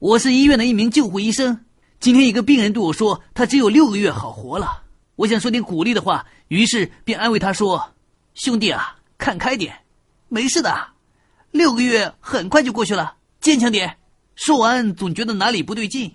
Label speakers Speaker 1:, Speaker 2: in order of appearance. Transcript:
Speaker 1: 我是医院的一名救护医生。今天一个病人对我说他只有六个月好活了。我想说点鼓励的话于是便安慰他说兄弟啊看开点没事的。六个月很快就过去了坚强点。说完总觉得哪里不对劲。